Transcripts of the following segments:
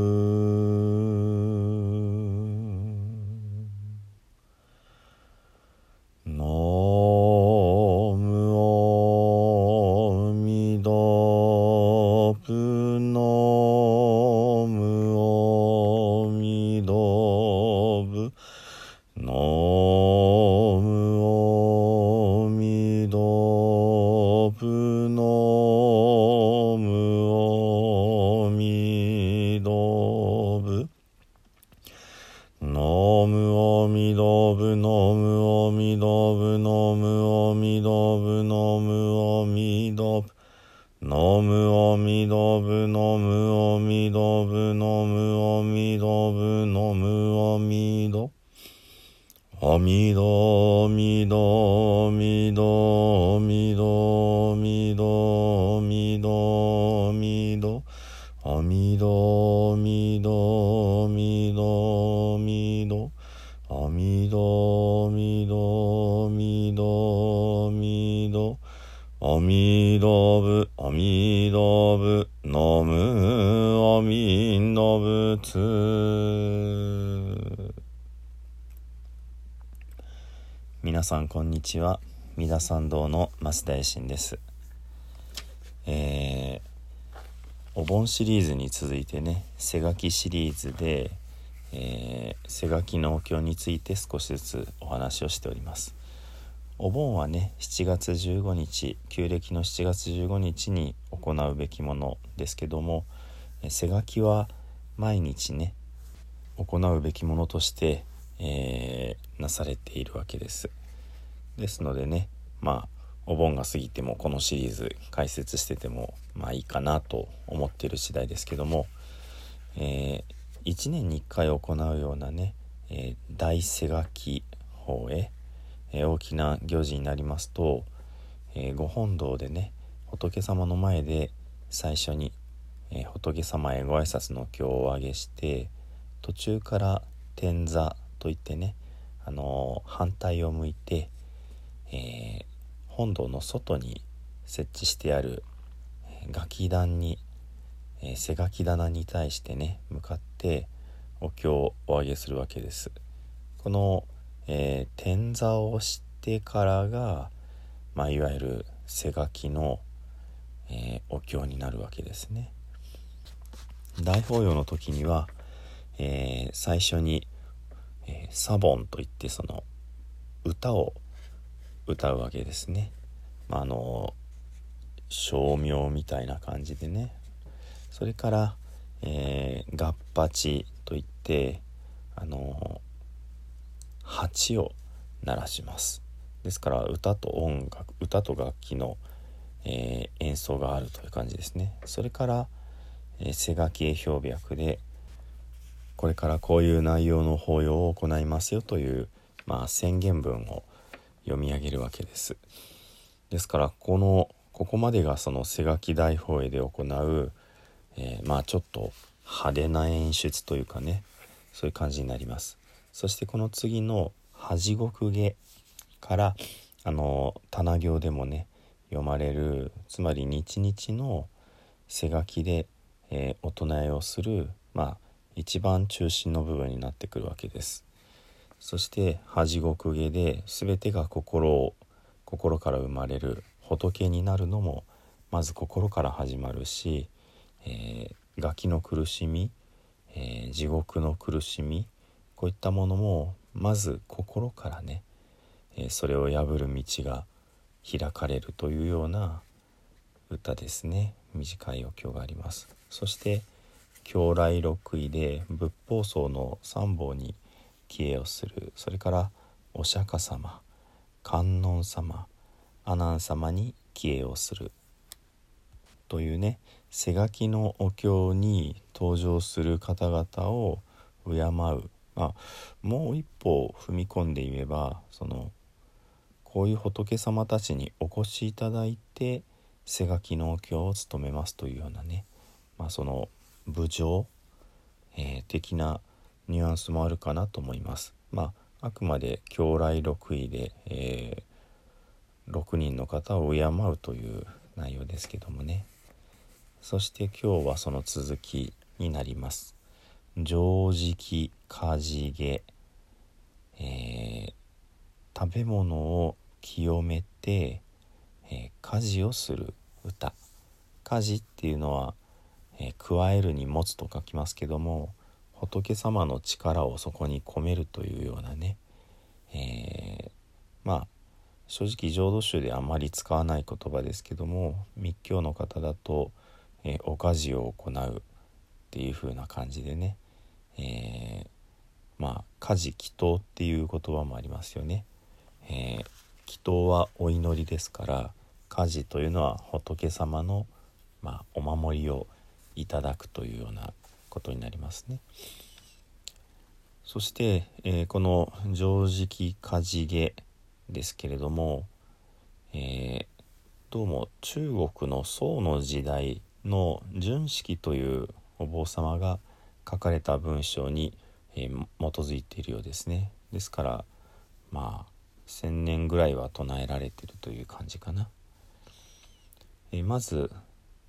Uh... ぶのむおみどぶのむおみどぶのむおみどぶのむおみどぶのむおみどぶのむおみどおみどみどみどみどみどみどみどおみどみどみどみどおみどアミダブアミダブナムアミダブツ皆さんこんにちは。三田参道の増田衛進です。えー、お盆シリーズに続いてね背書きシリーズで、えー、背書きのお経について少しずつお話をしております。お盆はね7月15日旧暦の7月15日に行うべきものですけども背書きは毎日ね行うべきものとして、えーなされているわけです。ですのでねまあお盆が過ぎてもこのシリーズ解説しててもまあいいかなと思っている次第ですけども、え1年に1回行うようなね、えー大背書き法へ、え大きな行事になりますと、えーご本堂でね仏様の前で最初に、え仏様へご挨拶の経をお上げして途中から天座といってね、あの反対を向いて、えー本堂の外に設置してあるえ楽器壇に、えー背書き棚に対してね向かってお経をお上げするわけです。この、えー天座をしてからが、まあ、いわゆる背書きの、えーお経になるわけですね。大法要の時には、えー最初に、えサボンといってその歌を歌うわけですね。まあ、あの照明みたいな感じでねそれから、えー、ガッパチといってあの鉢を鳴らします。ですから歌と音楽歌と楽器の、えー演奏があるという感じですね。それから、えー、背書き絵表白でこれからこういう内容の法要を行いますよという、まあ、宣言文を読み上げるわけです。ですからこのここまでがその背書き大法会で行う、えーまあちょっと派手な演出というかねそういう感じになります。そしてこの次の「恥獄下」からあの棚行でもね読まれるつまり日々の背書きで、えーお唱えをするまあ一番中心の部分になってくるわけです。そして恥獄下で全てが心を心から生まれる仏になるのもまず心から始まるし、えー、ガキの苦しみ、えー地獄の苦しみこういったものもまず心からね、えそれを破る道が開かれるというような歌ですね。短いお経があります。そして経来六位で仏法僧の三宝に帰依をする。それからお釈迦様観音様阿南様に帰依をする。というね背書きのお経に登場する方々を敬う、まあ、もう一歩踏み込んで言えばそのこういう仏様たちにお越しいただいて背書きのお経を務めますというようなね、まあ、その部長、えー、的なニュアンスもあるかなと思います。まあ、あくまで教来6位で、えー、6人の方を敬うという内容ですけどもねそして今日はその続きになります。常食かじげ、えー、食べ物を清めて、えー、家事をする歌。家事っていうのは、えー、加えるに持つと書きますけども仏様の力をそこに込めるというようなね、え、まあ正直浄土宗であまり使わない言葉ですけども密教の方だと、え、お家事を行うっていう風な感じでね、えー、まあ家事祈祷っていう言葉もありますよね。えー、祈祷はお祈りですから家事というのは仏様の、まあ、お守りをいただくというようなことになりますね。そして、えー、この「常食かじげ」ですけれども、えー、どうも中国の宋の時代の純式というお坊様が書かれた文章に、えー、基づいているようですね。ですからまあ1,000年ぐらいは唱えられてるという感じかな。えまず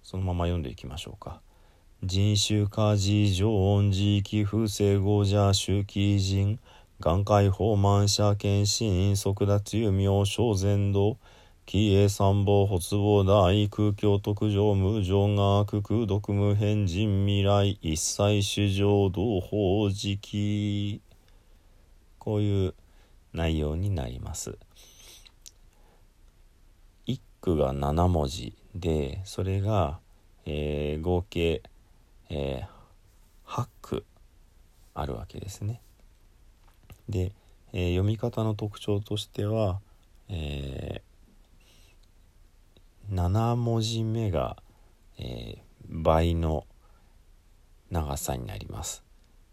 そのまま読んでいきましょうか。人種家事常温寺寄風正合者周期人眼界法満者検診即脱有名小禅道紀栄三宝発母大空境特上無常が空毒無変人未来一切主上道法時期こういう内容になります。一句が7文字でそれが、えー、合計、えー、8句あるわけですね。で、えー、読み方の特徴としては、えー、7文字目が、えー、倍の長さになります。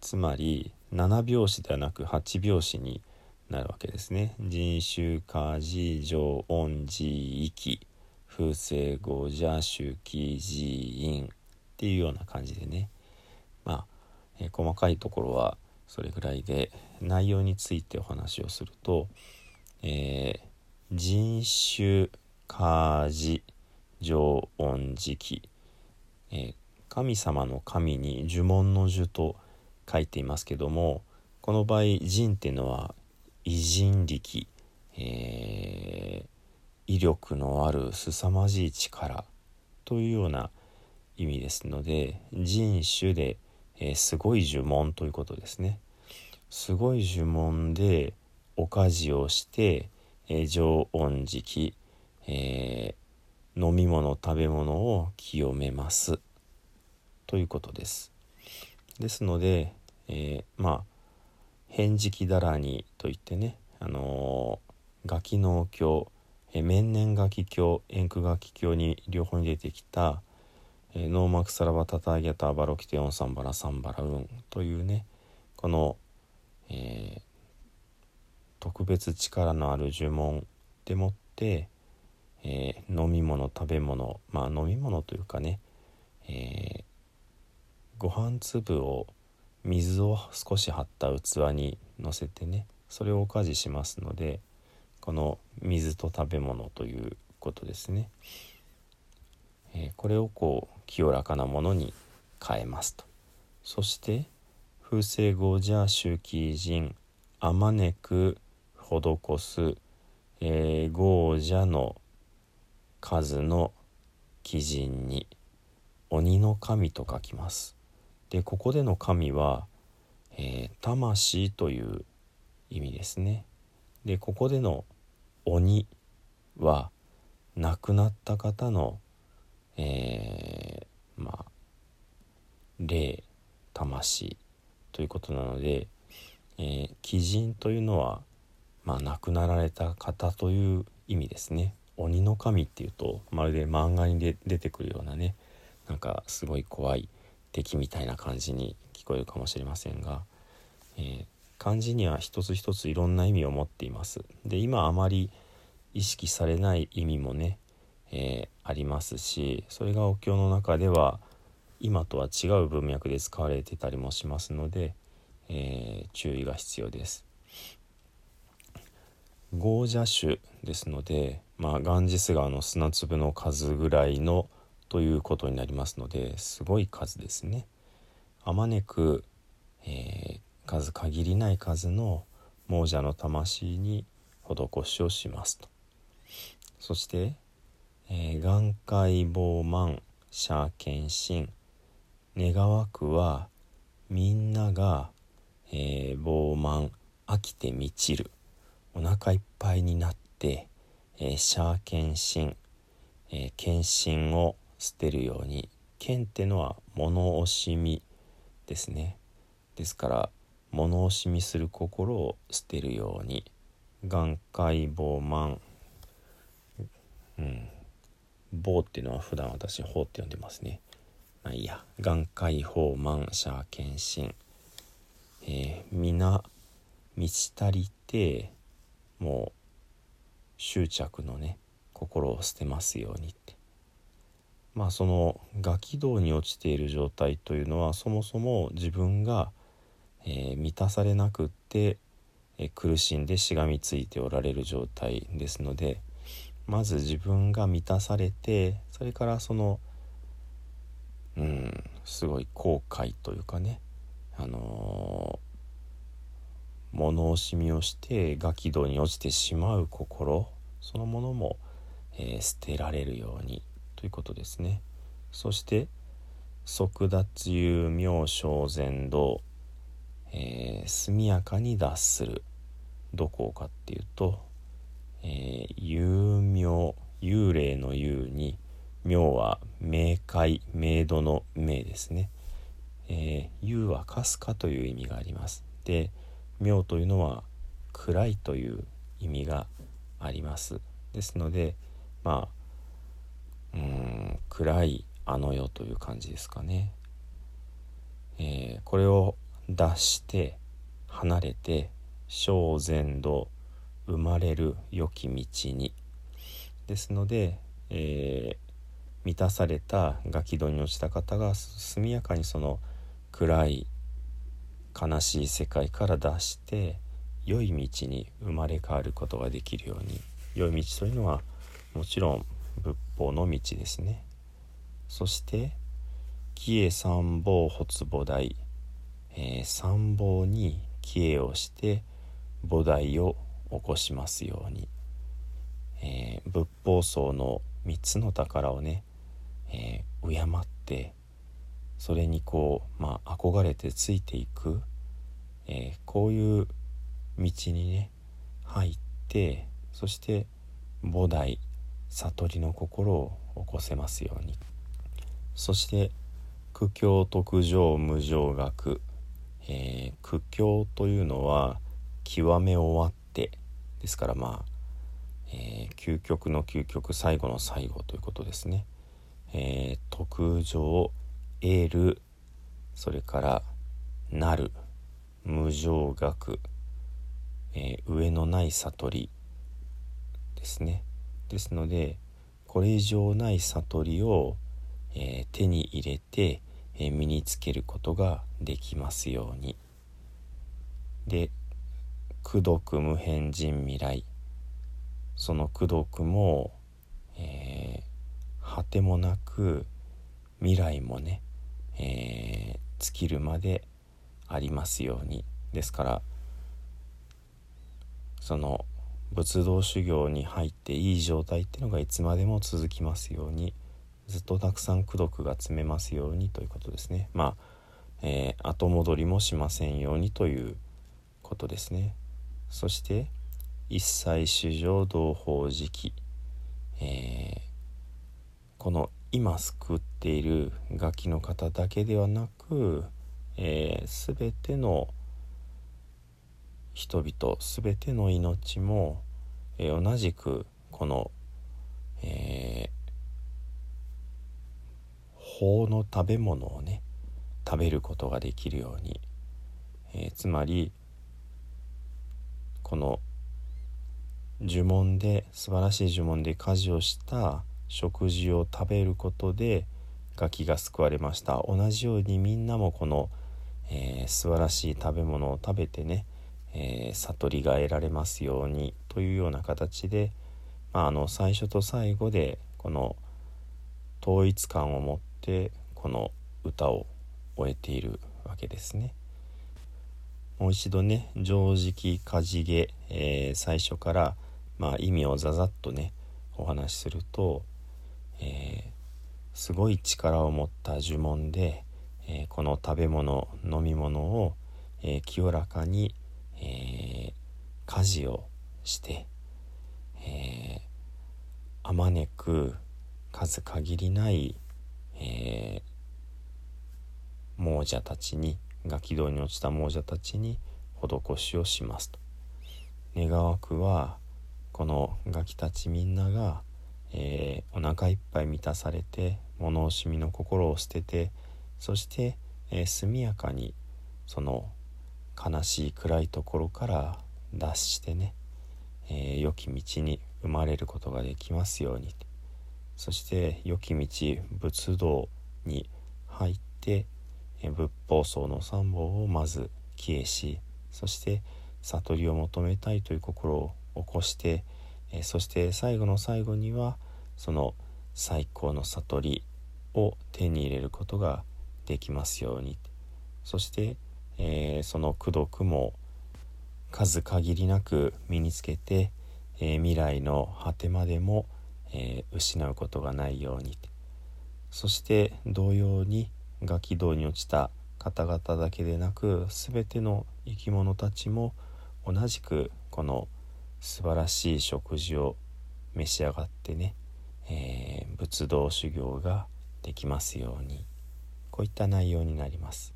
つまり7拍子ではなく8拍子になるわけですね。人種家事常温寺域風星語邪周期寺院っていうような感じでねまあ、えー、細かいところはそれぐらいで内容についてお話をすると、えー、人種家事常温時期、えー、神様の神に呪文の呪と書いていますけどもこの場合人っていうのは偉人力、えー、威力のある凄まじい力というような意味ですので人種で、えー、すごい呪文ということですね。すごい呪文でお家事をして、えー、常温時期、えー、飲み物食べ物を清めますということです。ですので、えー、まあ返事記だらにといってね、あのー、楽器の経え面年楽器経円句楽器経に両方に出てきた「えー、ノーマクサラバタターギャターバロキテオンサンバラサンバラウン」というねこの、えー、特別力のある呪文でもって、えー、飲み物食べ物まあ飲み物というかね、えー、ご飯粒を水を少し張った器にのせてねそれをおかじしますのでこの水と食べ物ということですね、えー、これをこう清らかなものに変えますと。そして風星語じゃ周期人あまねく施す、えー、ゴージャの数の鬼人に鬼の神と書きます。でここでの神は、えー、魂という意味ですね。でここでの鬼は亡くなった方の、えー、まあ霊魂ということなので、えー、鬼人というのは、まあ、亡くなられた方という意味ですね。鬼の神っていうとまるで漫画に出てくるようなねなんかすごい怖い敵みたいな感じに聞こえるかもしれませんが、えー、漢字には一つ一ついろんな意味を持っています。で今あまり、意識されない意味もね、えー、ありますしそれがお経の中では今とは違う文脈で使われてたりもしますので、えー、注意が必要です。ゴージャ種ですので、まあ、ガンジス川の砂粒の数ぐらいのということになりますのですごい数ですね。あまねく、えー、数限りない数の亡者の魂に施しをしますと。そして、えー、眼界傍慢シ検診願わくはみんなが、えー、傲慢飽きて満ちるお腹いっぱいになって、えー、シャー検診、えー、検診を捨てるように。剣ってのは物惜しみですね。ですから物惜しみする心を捨てるように。眼界傍慢うん。棒っていうのは普段私法って呼んでますね。まあいいや。眼界法満者検診。えー、皆満ち足りてもう執着のね心を捨てますようにって。まあそのガキ道に落ちている状態というのはそもそも自分が、えー、満たされなくって、えー、苦しんでしがみついておられる状態ですのでまず自分が満たされてそれからそのうんすごい後悔というかねあの、物惜しみをしてガキ道に落ちてしまう心そのものも、えー、捨てられるようにということですね。そして即脱有妙正禅道、えー、速やかに脱する。どこかっていうと、えー、有名幽霊の幽に妙は明快明度の明ですね、えー、幽はかすかという意味があります。で妙というのは暗いという意味があります。ですのでまあうん暗いあの世という感じですかね、えー、これを脱して離れて小禅道生まれる良き道に。ですので、えー、満たされたガキ戸に落ちた方が速やかにその暗い悲しい世界から脱して良い道に生まれ変わることができるように。良い道というのはもちろん仏法の道ですね。そして帰依三宝発菩提、えー、三宝に帰依をして菩提を起こしますように、えー、仏法僧の3つの宝をね、えー、敬ってそれにこうまあ憧れてついていく、えー、こういう道にね入ってそして菩提悟りの心を起こせますように。そして苦境特上無常学、えー、苦境というのは極め終わってですからまあ、えー、究極の究極最後の最後ということですね、えー、特上得る。それからなる。無常学、えー、上のない悟り。ですね。ですのでこれ以上ない悟りを、えー、手に入れて、えー、身につけることができますように。で功徳無変人未来。その功徳も、えー、果てもなく未来もね、えー、尽きるまでありますようにですからその仏道修行に入っていい状態っていうのがいつまでも続きますようにずっとたくさん功徳が積めますようにということですね。まあ、えー、後戻りもしませんようにということですね。そして一切主情同法時期、えー、この今救っているガキの方だけではなく、えー、全ての人々全ての命も、えー、同じくこの、えー、法の食べ物をね食べることができるように、えー、つまりこの呪文で素晴らしい呪文で家事をした食事を食べることでガキが救われました同じようにみんなもこの、えー、素晴らしい食べ物を食べてね、えー、悟りが得られますようにというような形で、まあ、あの最初と最後でこの統一感を持ってこの歌を終えているわけですね。もう一度ね「常識かじげ」えー、最初から、まあ、意味をざざっとねお話しすると、えー、すごい力を持った呪文で、えー、この食べ物飲み物を、え清らかに、え家事をして、えあまねく数限りない、え亡者たちにガキ道に落ちた亡者たちに施しをしますと。願わくはこのガキたちみんなが、えー、お腹いっぱい満たされて物惜しみの心を捨ててそして、えー、速やかにその悲しい暗いところから脱してね、えー、良き道に生まれることができますように。そして良き道仏道に入ってえ仏法僧の三宝をまず帰依しそして悟りを求めたいという心を起こしてそして最後の最後にはその最高の悟りを手に入れることができますように。そして、えー、その功徳も数限りなく身につけて、えー、未来の果てまでも、えー、失うことがないように。そして同様にガキ道に落ちた方々だけでなく全ての生き物たちも同じくこの素晴らしい食事を召し上がってね、えー、仏道修行ができますように。こういった内容になります。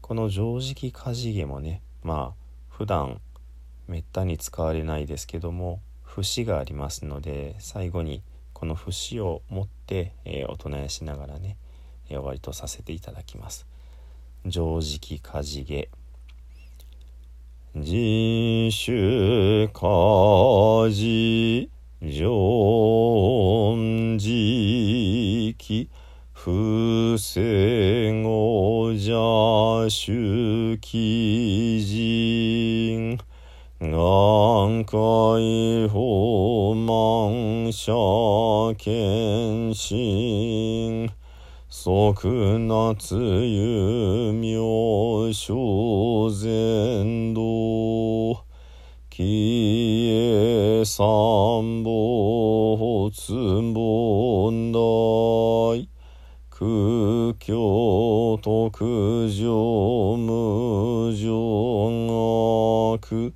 この常識かじげもねまあ普段めったに使われないですけども節がありますので最後にこの節を持って、えー、お唱えしながらねえ終わりとさせていただきます。常識かじげ。自主家事常時期不正語邪主記人眼界法満者検診即夏有名小禅道喜恵三宝発問題空境特上無常悪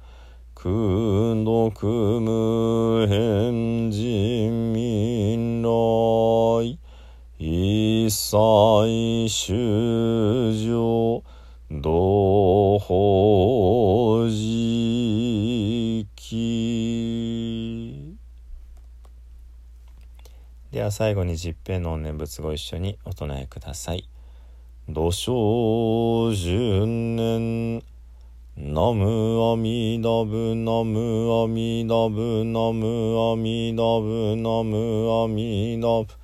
空毒無変人民来一切修上同法時期では最後に十平の念仏ご一緒にお唱えください。土生十年ナムアミダブナムアミダブナムアミダブナムアミダブ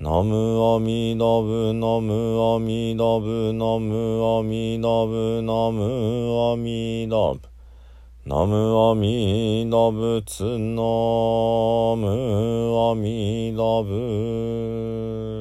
ナムアミダブナムアミダブナムアミダブナムアミダブナムアミダブツナムアミダブ